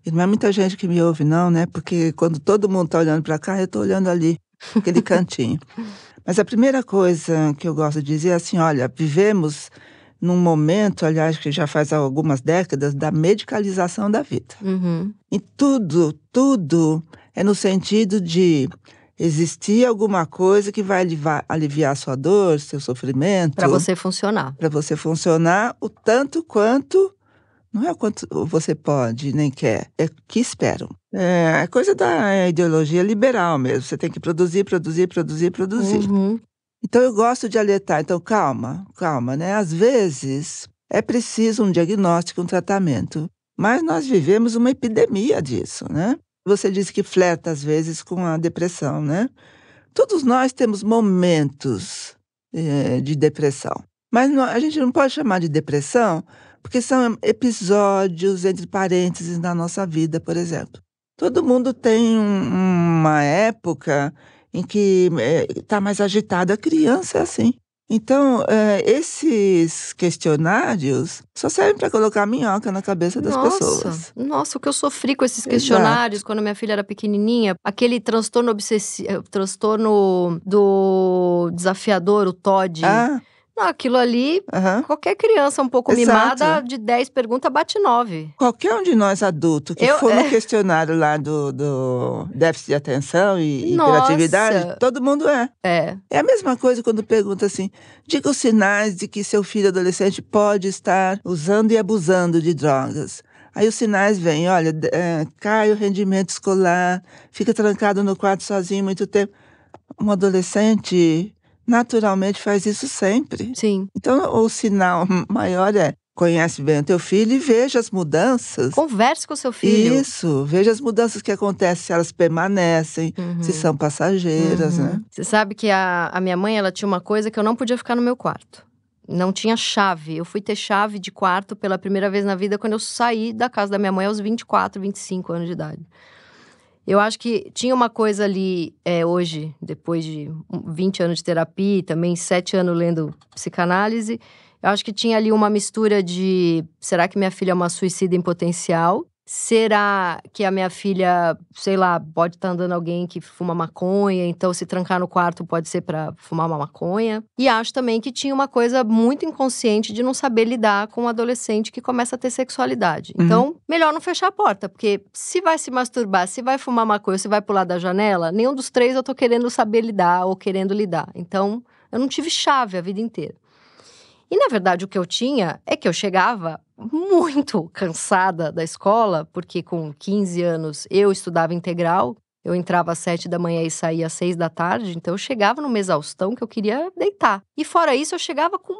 e não é muita gente que me ouve, não, né? Porque quando todo mundo está olhando para cá, eu estou olhando ali, aquele cantinho. Mas a primeira coisa que eu gosto de dizer é assim: olha, vivemos num momento, aliás, que já faz algumas décadas, da medicalização da vida. Uhum. E tudo, tudo é no sentido de existir alguma coisa que vai aliviar, aliviar sua dor, seu sofrimento. Para você funcionar. Para você funcionar o tanto quanto não é o quanto você pode, nem quer, é o que esperam. É, é coisa da ideologia liberal mesmo. Você tem que produzir, produzir, produzir, produzir. Uhum. Então eu gosto de alertar. Então calma, calma, né? Às vezes é preciso um diagnóstico, um tratamento. Mas nós vivemos uma epidemia disso, né? Você disse que flerta às vezes com a depressão, né? Todos nós temos momentos é, de depressão. Mas não, a gente não pode chamar de depressão Porque são episódios entre parênteses na nossa vida, por exemplo. Todo mundo tem um, uma época em que está eh, mais agitada. A criança é assim. Então, é, esses questionários só servem para colocar minhoca na cabeça das nossa, pessoas. Nossa, o que eu sofri com esses questionários Exato. quando minha filha era pequenininha, aquele transtorno obsessivo, transtorno do desafiador, o TOD. Ah, Não, aquilo ali, aham. qualquer criança um pouco Exato. mimada, de 10 perguntas, bate 9. Qualquer um de nós adultos que Eu- for no é. questionário lá do, do déficit de atenção e Nossa. hiperatividade, todo mundo é. É, É a mesma coisa quando pergunta assim: diga os sinais de que seu filho adolescente pode estar usando e abusando de drogas. Aí os sinais vêm: olha, é, cai o rendimento escolar, fica trancado no quarto sozinho muito tempo. Um adolescente naturalmente faz isso sempre. sim. Então o sinal maior é: conhece bem o teu filho e veja as mudanças. Converse com seu filho. Isso, veja as mudanças que acontecem, se elas permanecem, Uhum. se são passageiras, Uhum. né? Você sabe que a, a minha mãe, ela tinha uma coisa que eu não podia ficar no meu quarto. Não tinha chave. Eu fui ter chave de quarto pela primeira vez na vida quando eu saí da casa da minha mãe aos 24, 25 anos de idade. Eu acho que tinha uma coisa ali, é, hoje, depois de um- 20 anos de terapia e também 7 anos lendo psicanálise, eu acho que tinha ali uma mistura de será que minha filha é uma suicida em potencial? Será que a minha filha, sei lá, pode estar andando alguém que fuma maconha, então se trancar no quarto pode ser para fumar uma maconha? E acho também que tinha uma coisa muito inconsciente de não saber lidar com um adolescente que começa a ter sexualidade. Uhum. Então, melhor não fechar a porta, porque se vai se masturbar, se vai fumar maconha, se vai pular da janela, nenhum dos três eu tô querendo saber lidar ou querendo lidar. Então, eu não tive chave a vida inteira. E na verdade o que eu tinha é que eu chegava muito cansada da escola, porque com 15 anos eu estudava integral, eu entrava às 7 da manhã e saía às 6 da tarde, então eu chegava numa exaustão que eu queria deitar. E fora isso, eu chegava com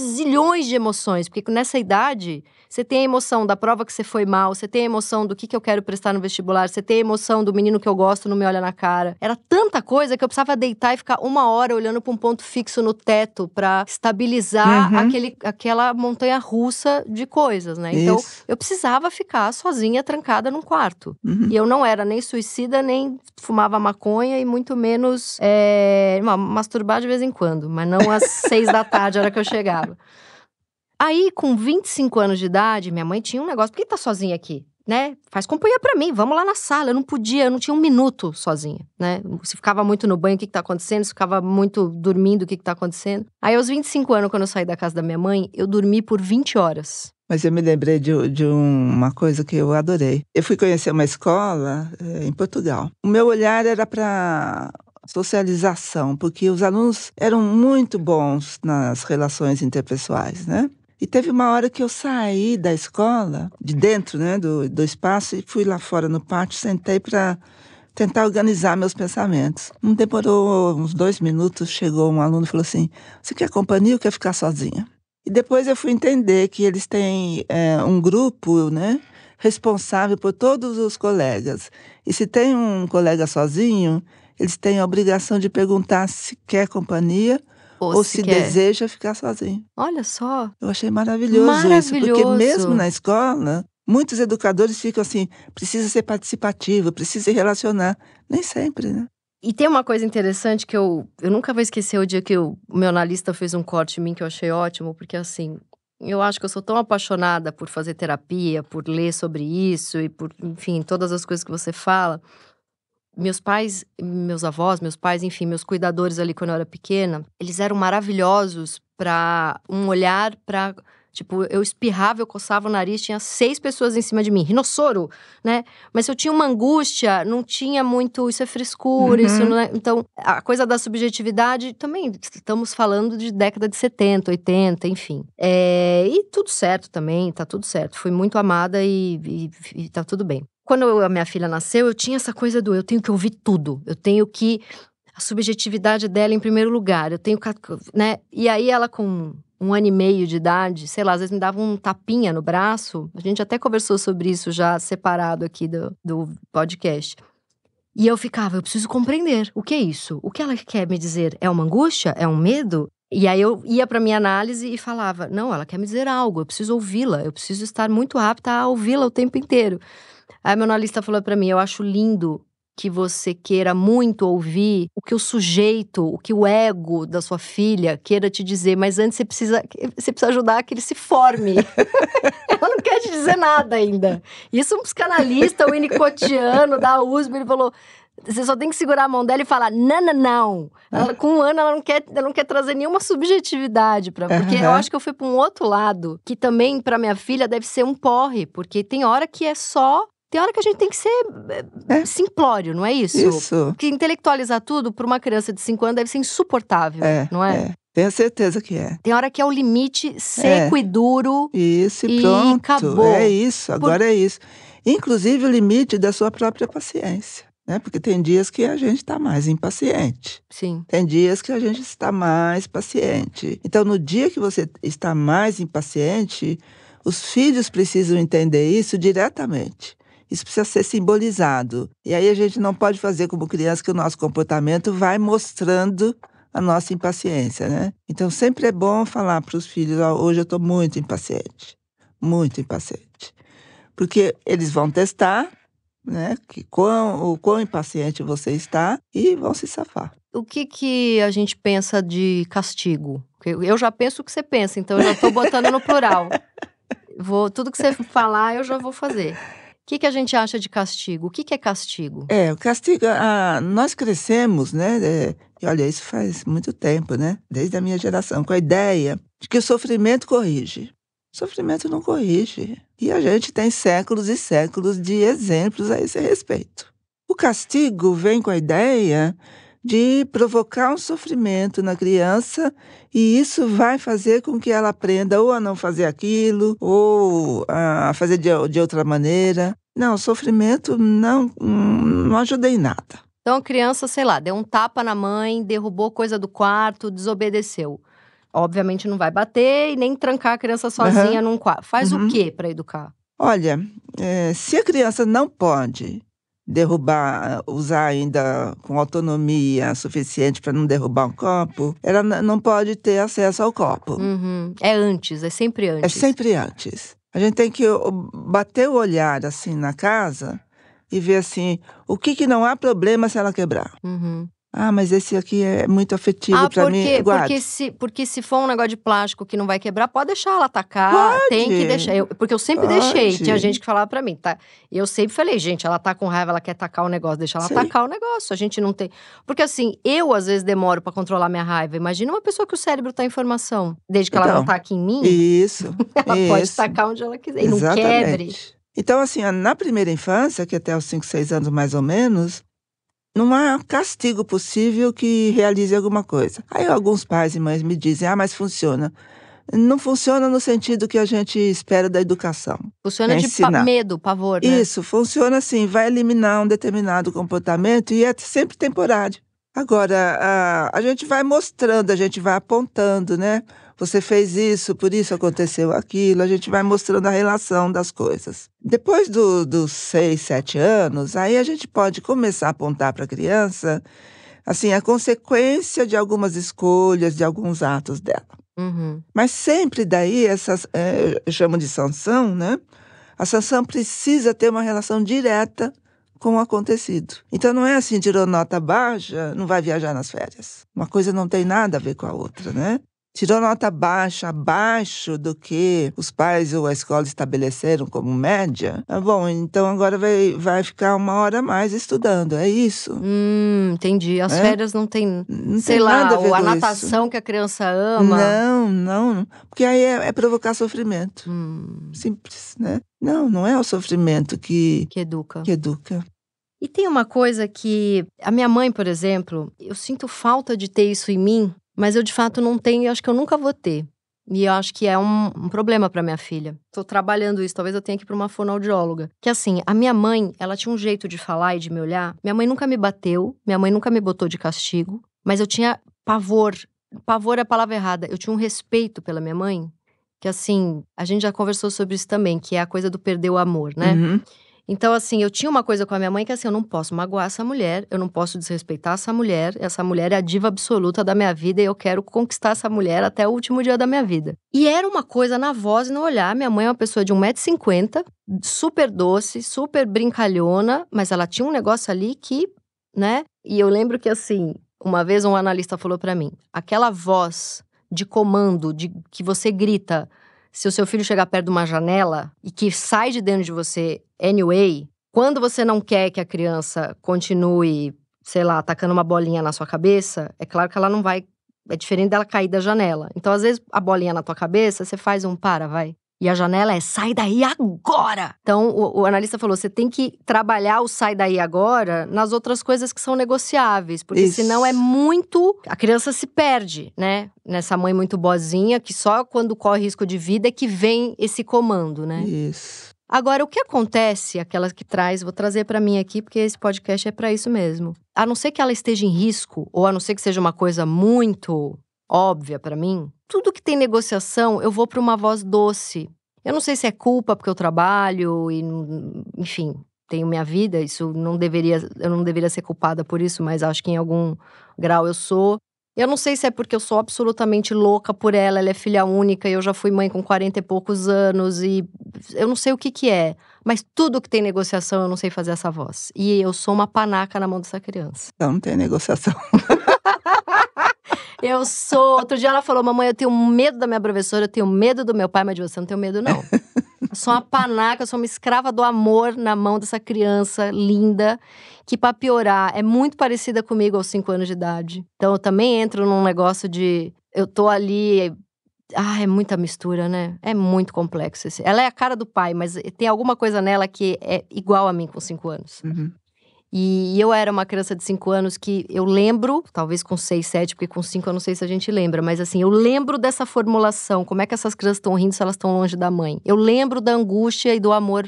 zilhões de emoções, porque nessa idade você tem a emoção da prova que você foi mal, você tem a emoção do que, que eu quero prestar no vestibular, você tem a emoção do menino que eu gosto não me olha na cara. Era tanta coisa que eu precisava deitar e ficar uma hora olhando para um ponto fixo no teto para estabilizar Uhum. aquele, aquela montanha russa de coisas, né? Então Isso. eu precisava ficar sozinha, trancada num quarto. Uhum. E eu não era nem suicida, nem fumava maconha e muito menos é, ma- masturbar de vez em quando, mas não às seis da tarde, a hora que eu chegava. Aí, com 25 anos de idade, minha mãe tinha um negócio. Por que tá sozinha aqui? Né? Faz companhia pra mim, vamos lá na sala. Eu não podia, eu não tinha um minuto sozinha, né? Se ficava muito no banho, o que, que tá acontecendo? Se ficava muito dormindo, o que, que tá acontecendo? Aí, aos 25 anos, quando eu saí da casa da minha mãe, eu dormi por 20 horas. Mas eu me lembrei de, de um- uma coisa que eu adorei. Eu fui conhecer uma escola eh, em Portugal. O meu olhar era para socialização, porque os alunos eram muito bons nas relações interpessoais, né? E teve uma hora que eu saí da escola, de dentro né, do, do espaço, e fui lá fora no pátio, sentei para tentar organizar meus pensamentos. Não demorou uns dois minutos, chegou um aluno e falou assim: Você quer companhia ou quer ficar sozinha? E depois eu fui entender que eles têm é, um grupo, né, responsável por todos os colegas. E se tem um colega sozinho, eles têm a obrigação de perguntar se quer companhia ou, se, quer. deseja ficar sozinho. Olha só. Eu achei maravilhoso, isso, porque Maravilhoso. mesmo na escola, muitos educadores ficam assim, precisa ser participativo, precisa se relacionar. Nem sempre, né? E tem uma coisa interessante que eu, eu nunca vou esquecer o dia que o meu analista fez um corte em mim que eu achei ótimo, porque assim, eu acho que eu sou tão apaixonada por fazer terapia, por ler sobre isso e por, enfim, todas as coisas que você fala. Meus pais, meus avós, meus pais, enfim, meus cuidadores ali quando eu era pequena, eles eram maravilhosos para um olhar para Tipo, eu espirrava, eu coçava o nariz, tinha seis pessoas em cima de mim. Rinossoro, né? Mas eu tinha uma angústia, não tinha muito. Isso é frescura, Uhum. isso não é. Então, a coisa da subjetividade também. Estamos falando de década de 70, 80, enfim. É, e tudo certo também, tá tudo certo. Fui muito amada e, e, e tá tudo bem. Quando a minha filha nasceu, eu tinha essa coisa do eu tenho que ouvir tudo. Eu tenho que. A subjetividade dela em primeiro lugar. Eu tenho. que- Né? E aí ela com um ano e meio de idade, sei lá, às vezes me dava um tapinha no braço. A gente até conversou sobre isso já separado aqui do, do podcast. E eu ficava, eu preciso compreender. O que é isso? O que ela quer me dizer? É uma angústia? É um medo? E aí eu ia para minha análise e falava: "Não, ela quer me dizer algo, eu preciso ouvi-la, eu preciso estar muito apta a ouvi-la o tempo inteiro". Aí meu analista falou para mim: "Eu acho lindo que você queira muito ouvir o que o sujeito, o que o ego da sua filha queira te dizer, mas antes você precisa, você precisa ajudar que ele se forme. Ela não quer te dizer nada ainda. Isso um psicanalista, o Winnicottiano da USP, ele falou: você só tem que segurar a mão dela e falar, não, não, não. Ela, com um ano, ela não quer, ela não quer trazer nenhuma subjetividade para Porque uhum. eu acho que eu fui para um outro lado, que também para minha filha deve ser um porre, porque tem hora que é só tem hora que a gente tem que ser é. simplório, não é isso? Isso. Porque intelectualizar tudo para uma criança de 5 anos deve ser insuportável, é, não é? é? Tenho certeza que é. Tem hora que é o limite seco é. e duro. Isso, e, pronto. Acabou. É isso, agora Por... é isso. Inclusive o limite da sua própria paciência. Né? Porque tem dias que a gente está mais impaciente. Sim. Tem dias que a gente está mais paciente. Então, no dia que você está mais impaciente, os filhos precisam entender isso diretamente. Isso precisa ser simbolizado. E aí a gente não pode fazer como criança que o nosso comportamento vai mostrando a nossa impaciência, né? Então sempre é bom falar para os filhos: oh, hoje eu estou muito impaciente, muito impaciente, porque eles vão testar, né? Que quão, o quão impaciente você está e vão se safar. O que que a gente pensa de castigo? Eu já penso o que você pensa, então eu já estou botando no plural. Vou, tudo que você falar, eu já vou fazer. O que, que a gente acha de castigo? O que, que é castigo? É, o castigo, ah, nós crescemos, né? É, e olha, isso faz muito tempo, né? Desde a minha geração, com a ideia de que o sofrimento corrige. O sofrimento não corrige. E a gente tem séculos e séculos de exemplos a esse respeito. O castigo vem com a ideia de provocar um sofrimento na criança e isso vai fazer com que ela aprenda ou a não fazer aquilo ou a fazer de, de outra maneira. Não, sofrimento não, não ajuda em nada. Então a criança, sei lá, deu um tapa na mãe, derrubou coisa do quarto, desobedeceu. Obviamente não vai bater e nem trancar a criança sozinha uhum. num quarto. Faz uhum. o que para educar? Olha, é, se a criança não pode derrubar, usar ainda com autonomia suficiente para não derrubar um copo, ela não pode ter acesso ao copo. Uhum. É antes, é sempre antes. É sempre antes. A gente tem que bater o olhar assim na casa e ver assim o que, que não há problema se ela quebrar. Uhum. Ah, mas esse aqui é muito afetivo ah, para mim. Guarde. Porque se, porque se for um negócio de plástico que não vai quebrar, pode deixar ela atacar. Pode. Tem que deixar. Eu, porque eu sempre pode. deixei. Tinha gente que falava para mim, tá? E eu sempre falei, gente, ela tá com raiva, ela quer atacar o negócio, deixa ela Sim. atacar o negócio. A gente não tem. Porque assim, eu às vezes demoro para controlar minha raiva. Imagina uma pessoa que o cérebro tá em formação. Desde que então, ela não ataque em mim. Isso. ela isso. pode atacar onde ela quiser. E não quebre. Então, assim, na primeira infância, que até os 5, 6 anos mais ou menos, não há castigo possível que realize alguma coisa. Aí alguns pais e mães me dizem: ah, mas funciona. Não funciona no sentido que a gente espera da educação. Funciona é de pa medo, pavor, né? Isso, funciona assim, vai eliminar um determinado comportamento e é sempre temporário. Agora, a, a gente vai mostrando, a gente vai apontando, né? Você fez isso, por isso aconteceu aquilo. A gente vai mostrando a relação das coisas. Depois do, dos seis, sete anos, aí a gente pode começar a apontar para a criança assim a consequência de algumas escolhas, de alguns atos dela. Uhum. Mas sempre daí, essas, é, eu chamo de sanção, né? A sanção precisa ter uma relação direta com o acontecido. Então não é assim, tirou nota baixa, não vai viajar nas férias. Uma coisa não tem nada a ver com a outra, né? Tirou nota baixa, abaixo do que os pais ou a escola estabeleceram como média, ah, bom, então agora vai, vai ficar uma hora a mais estudando, é isso. Hum, entendi. As é? férias não tem, não sei tem lá, a, a natação isso. que a criança ama. Não, não, porque aí é, é provocar sofrimento. Hum. Simples, né? Não, não é o sofrimento que... Que educa. Que educa. E tem uma coisa que a minha mãe, por exemplo, eu sinto falta de ter isso em mim, mas eu de fato não tenho e acho que eu nunca vou ter. E eu acho que é um, um problema para minha filha. Tô trabalhando isso, talvez eu tenha que ir pra uma fonoaudióloga. Que assim, a minha mãe, ela tinha um jeito de falar e de me olhar. Minha mãe nunca me bateu, minha mãe nunca me botou de castigo, mas eu tinha pavor. Pavor é a palavra errada. Eu tinha um respeito pela minha mãe, que assim, a gente já conversou sobre isso também, que é a coisa do perder o amor, né? Uhum. Então, assim, eu tinha uma coisa com a minha mãe que assim, eu não posso magoar essa mulher, eu não posso desrespeitar essa mulher. Essa mulher é a diva absoluta da minha vida e eu quero conquistar essa mulher até o último dia da minha vida. E era uma coisa na voz e no olhar. Minha mãe é uma pessoa de 1,50m, super doce, super brincalhona, mas ela tinha um negócio ali que, né? E eu lembro que, assim, uma vez um analista falou para mim: aquela voz de comando, de que você grita se o seu filho chegar perto de uma janela e que sai de dentro de você anyway, quando você não quer que a criança continue, sei lá, atacando uma bolinha na sua cabeça, é claro que ela não vai. É diferente dela cair da janela. Então, às vezes, a bolinha na tua cabeça, você faz um para, vai. E a janela é sai daí agora. Então, o, o, analista falou: você tem que trabalhar o sai daí agora nas outras coisas que são negociáveis, porque Isso. senão é muito. A criança se perde, né? Nessa mãe muito boazinha, que só quando corre risco de vida é que vem esse comando, né? Isso. Agora, o que acontece, aquela que traz, vou trazer para mim aqui, porque esse podcast é para isso mesmo. A não ser que ela esteja em risco, ou a não ser que seja uma coisa muito óbvia para mim, tudo que tem negociação, eu vou para uma voz doce. Eu não sei se é culpa porque eu trabalho e, enfim, tenho minha vida, isso não deveria, eu não deveria ser culpada por isso, mas acho que em algum grau eu sou. Eu não sei se é porque eu sou absolutamente louca por ela, ela é filha única e eu já fui mãe com 40 e poucos anos e eu não sei o que que é, mas tudo que tem negociação eu não sei fazer essa voz. E eu sou uma panaca na mão dessa criança. Então não tem negociação. Eu sou. Outro dia ela falou: Mamãe, eu tenho medo da minha professora, eu tenho medo do meu pai, mas de você não tenho medo, não. Sou uma panaca, sou uma escrava do amor na mão dessa criança linda, que, pra piorar, é muito parecida comigo aos cinco anos de idade. Então, eu também entro num negócio de. Eu tô ali. Ah, é muita mistura, né? É muito complexo. Esse. Ela é a cara do pai, mas tem alguma coisa nela que é igual a mim com cinco anos. Uhum. E eu era uma criança de 5 anos que eu lembro, talvez com 6, 7, porque com 5 eu não sei se a gente lembra, mas assim, eu lembro dessa formulação, como é que essas crianças estão rindo se elas estão longe da mãe. Eu lembro da angústia e do amor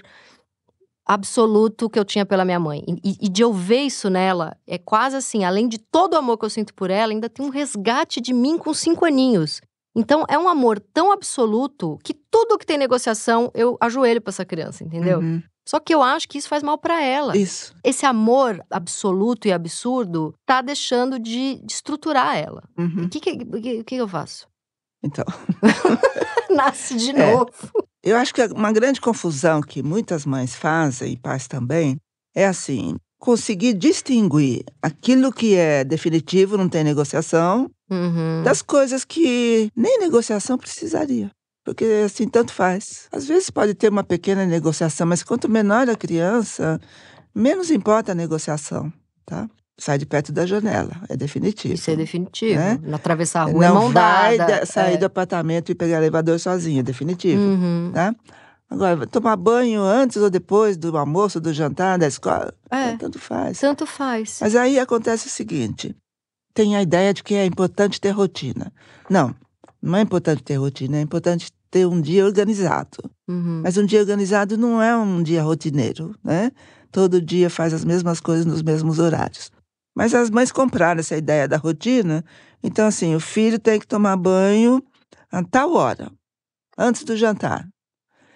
absoluto que eu tinha pela minha mãe. E, e de eu ver isso nela, é quase assim, além de todo o amor que eu sinto por ela, ainda tem um resgate de mim com 5 aninhos. Então, é um amor tão absoluto que tudo que tem negociação, eu ajoelho para essa criança, entendeu? Uhum. Só que eu acho que isso faz mal para ela. Isso. Esse amor absoluto e absurdo tá deixando de, de estruturar ela. O uhum. que, que, que, que eu faço? Então. Nasce de é. novo. Eu acho que uma grande confusão que muitas mães fazem, e pais também, é assim: conseguir distinguir aquilo que é definitivo, não tem negociação, uhum. das coisas que nem negociação precisaria. Porque assim, tanto faz. Às vezes pode ter uma pequena negociação, mas quanto menor a criança, menos importa a negociação, tá? Sai de perto da janela, é definitivo. Isso é definitivo. Né? Atravessar a rua Não é mão vai dada. sair é. do apartamento e pegar elevador sozinho, é definitivo. Uhum. Tá? Agora, tomar banho antes ou depois do almoço, do jantar, da escola, é. tanto faz. Tanto faz. Mas aí acontece o seguinte: tem a ideia de que é importante ter rotina. Não, não é importante ter rotina, é importante ter um dia organizado. Uhum. Mas um dia organizado não é um dia rotineiro, né? Todo dia faz as mesmas coisas nos mesmos horários. Mas as mães compraram essa ideia da rotina. Então, assim, o filho tem que tomar banho a tal hora, antes do jantar.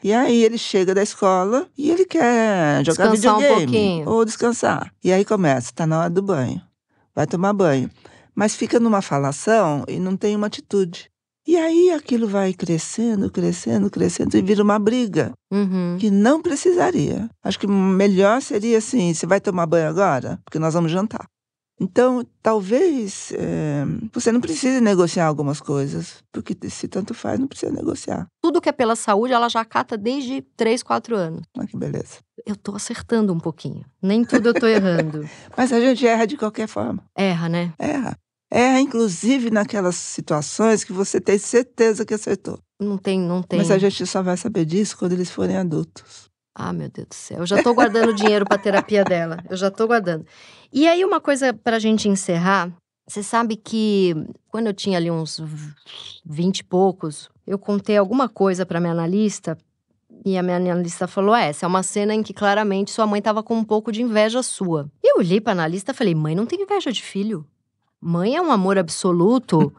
E aí ele chega da escola e ele quer jogar descansar videogame um ou descansar. E aí começa, tá na hora do banho. Vai tomar banho. Mas fica numa falação e não tem uma atitude. E aí aquilo vai crescendo, crescendo, crescendo e vira uma briga uhum. que não precisaria. Acho que melhor seria assim: você vai tomar banho agora? Porque nós vamos jantar. Então, talvez é, você não precise negociar algumas coisas, porque se tanto faz, não precisa negociar. Tudo que é pela saúde, ela já cata desde 3, 4 anos. Ah, que beleza. Eu tô acertando um pouquinho. Nem tudo eu tô errando. Mas a gente erra de qualquer forma. Erra, né? Erra. Erra, inclusive, naquelas situações que você tem certeza que acertou. Não tem, não tem. Mas a gente só vai saber disso quando eles forem adultos. Ah, meu Deus do céu. Eu já tô guardando dinheiro pra terapia dela. Eu já tô guardando. E aí, uma coisa pra gente encerrar. Você sabe que quando eu tinha ali uns vinte e poucos, eu contei alguma coisa pra minha analista. E a minha analista falou: é, essa é uma cena em que claramente sua mãe tava com um pouco de inveja sua. E eu olhei pra analista e falei: mãe, não tem inveja de filho. Mãe é um amor absoluto.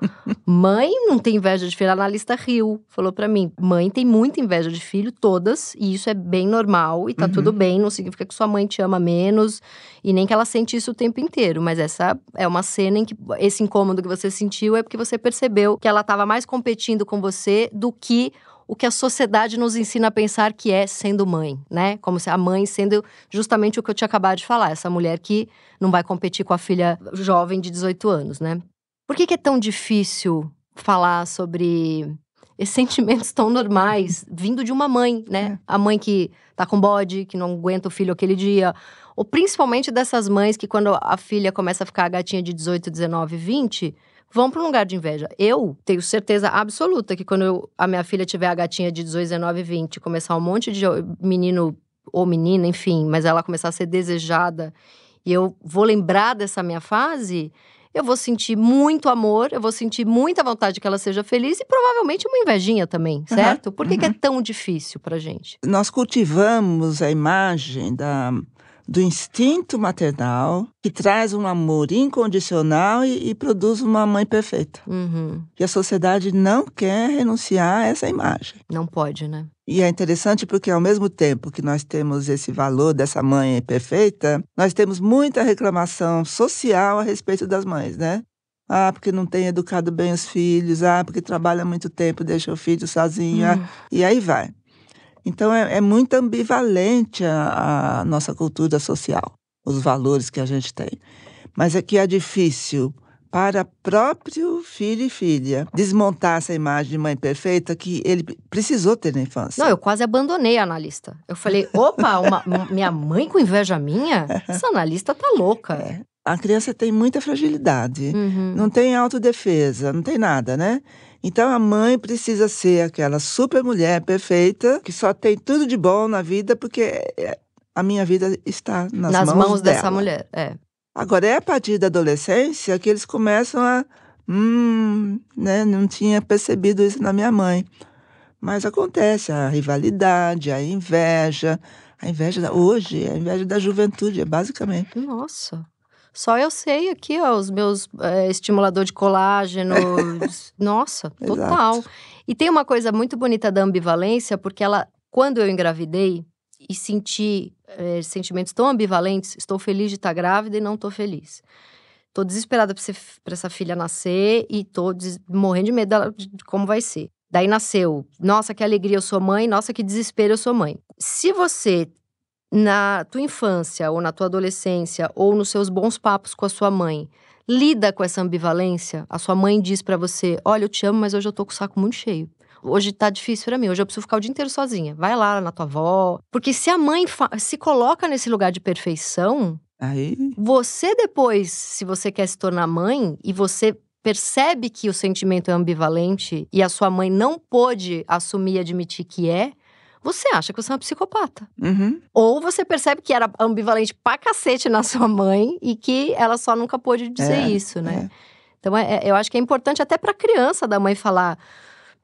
mãe não tem inveja de filho. A analista riu, falou para mim: mãe tem muita inveja de filho, todas, e isso é bem normal e tá uhum. tudo bem. Não significa que sua mãe te ama menos e nem que ela sente isso o tempo inteiro. Mas essa é uma cena em que esse incômodo que você sentiu é porque você percebeu que ela tava mais competindo com você do que o que a sociedade nos ensina a pensar que é sendo mãe, né? Como se a mãe sendo justamente o que eu tinha acabado de falar, essa mulher que não vai competir com a filha jovem de 18 anos, né? Por que, que é tão difícil falar sobre esses sentimentos tão normais vindo de uma mãe, né? É. A mãe que tá com bode, que não aguenta o filho aquele dia, ou principalmente dessas mães que quando a filha começa a ficar gatinha de 18, 19, 20, vão para um lugar de inveja. Eu tenho certeza absoluta que quando eu, a minha filha tiver a gatinha de 18, 19, 20, começar um monte de menino ou menina, enfim, mas ela começar a ser desejada e eu vou lembrar dessa minha fase, eu vou sentir muito amor, eu vou sentir muita vontade que ela seja feliz e provavelmente uma invejinha também, certo? Uhum, Por que, uhum. que é uhum. tão difícil pra gente? Nós cultivamos a imagem da do instinto maternal que traz um amor incondicional e, e produz uma mãe perfeita. Uhum. E a sociedade não quer renunciar a essa imagem. Não pode, né? E é interessante porque, ao mesmo tempo que nós temos esse valor dessa mãe perfeita, nós temos muita reclamação social a respeito das mães, né? Ah, porque não tem educado bem os filhos. Ah, porque trabalha muito tempo, deixa o filho sozinho. Ah, e aí vai. Então é, é muito ambivalente a, a, nossa cultura social, os valores que a gente tem. Mas é que é difícil para próprio filho e filha desmontar essa imagem de mãe perfeita que ele precisou ter na infância. Não, eu quase abandonei a analista. Eu falei, opa, uma, minha mãe com inveja minha? Essa analista tá louca. É. A criança tem muita fragilidade, uhum. não tem autodefesa, não tem nada, né? Então a mãe precisa ser aquela super mulher perfeita que só tem tudo de bom na vida porque é, a minha vida está nas, nas mãos, mãos dessa mulher. É. Agora é a partir da adolescência que eles começam a hum, né, não tinha percebido isso na minha mãe. Mas acontece a rivalidade, a inveja, a inveja da, hoje, a inveja da juventude, basicamente. Nossa. Só eu sei aqui, ó, os meus é, estimulador de colágeno. Nossa, total. Exato. E tem uma coisa muito bonita da ambivalência, porque ela, quando eu engravidei e senti é, sentimentos tão ambivalentes, estou feliz de estar grávida e não estou feliz. Tô desesperada para essa filha nascer e tô morrendo de medo dela, de como vai ser. Daí nasceu, nossa, que alegria, eu sou mãe, nossa, que desespero, eu sou mãe. Se você na tua infância ou na tua adolescência ou nos seus bons papos com a sua mãe, lida com essa ambivalência, a sua mãe diz para você: "Olha, eu te amo, mas hoje eu tô com o saco muito cheio. Hoje tá difícil para mim, hoje eu preciso ficar o dia inteiro sozinha. Vai lá na tua avó". Porque se a mãe se coloca nesse lugar de perfeição, Aí... você depois, se você quer se tornar mãe e você percebe que o sentimento é ambivalente e a sua mãe não pôde assumir e admitir que é, você acha que você é uma psicopata. Uhum. Ou você percebe que era ambivalente pra cacete na sua mãe e que ela só nunca pôde dizer é, isso, né? É. Então, é, é eu acho que é importante até pra criança da mãe falar.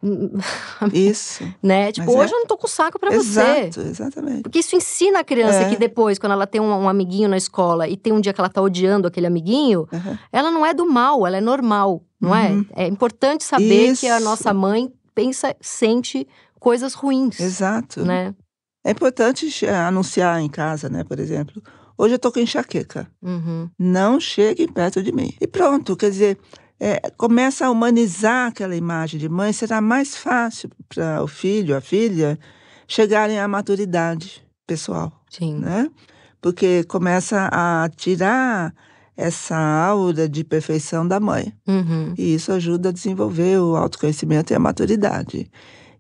Isso. né? Tipo, Mas hoje é eu não tô com saco pra Exato, você. Exatamente. Porque isso ensina a criança é. que depois, quando ela tem um, um, amiguinho na escola e tem um dia que ela tá odiando aquele amiguinho, uhum. ela não é do mal, ela é normal, não é? uhum. é? É importante saber isso. que a nossa mãe pensa, sente coisas ruins. Exato. Né? É importante anunciar em casa, né? Por exemplo, hoje eu tô com enxaqueca. Uhum. Não cheguem perto de mim. E pronto, quer dizer, é, começa a humanizar aquela imagem de mãe, será mais fácil para o filho, a filha, chegarem à maturidade pessoal. Sim. Né? Porque começa a tirar essa aura de perfeição da mãe. Uhum. E isso ajuda a desenvolver o autoconhecimento e a maturidade.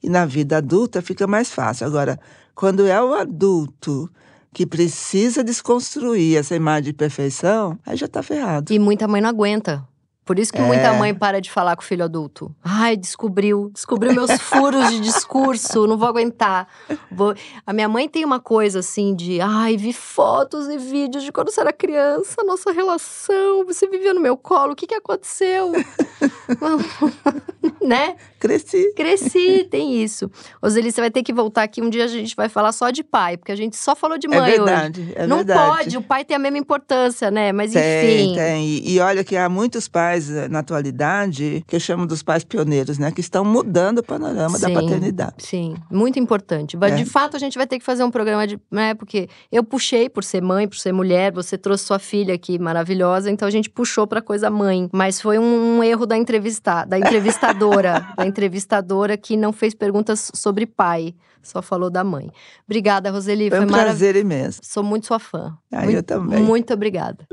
E na vida adulta fica mais fácil. Agora, quando é o adulto que precisa desconstruir essa imagem de perfeição, aí já tá ferrado. E muita mãe não aguenta. Por isso que é. muita mãe para de falar com o filho adulto. Ai, descobriu, descobriu meus furos de discurso, não vou aguentar. Vou... A minha mãe tem uma coisa assim de, ai, vi fotos e vídeos de quando você era criança, nossa relação, você vivia no meu colo, o que que aconteceu? né? Cresci. Cresci, tem isso. Roseli, você vai ter que voltar aqui um dia a gente vai falar só de pai, porque a gente só falou de é mãe é verdade, hoje. É não verdade. pode, o pai tem a mesma importância, né? Mas tem, enfim. Tem, e, e olha que há muitos pais eh, na atualidade que eu chamo dos pais pioneiros, né? Que estão mudando o panorama sim, da paternidade. Sim, muito importante. É. De fato, a gente vai ter que fazer um programa de. Né, porque eu puxei por ser mãe, por ser mulher, você trouxe sua filha aqui maravilhosa, então a gente puxou pra coisa mãe. Mas foi um, um erro da entrevistada, da entrevistadora, da entrevistadora que não fez perguntas sobre pai só falou da mãe. Obrigada, Roseli. Foi, foi um prazer imenso. Sou muito sua fã. Ah, muito, eu também. Muito obrigada.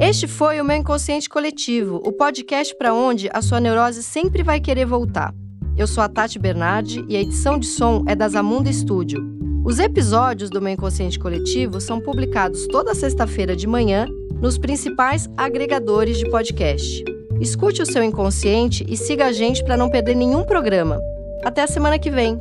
Este foi o meu inconsciente coletivo, o podcast para onde a sua neurose sempre vai querer voltar. Eu sou a Tati Bernardi e a edição de som é da Zamunda Studio. Os episódios do meu inconsciente coletivo são publicados toda sexta-feira de manhã nos principais agregadores de podcast. Escute o seu inconsciente e siga a gente para não perder nenhum programa. Até a semana que vem!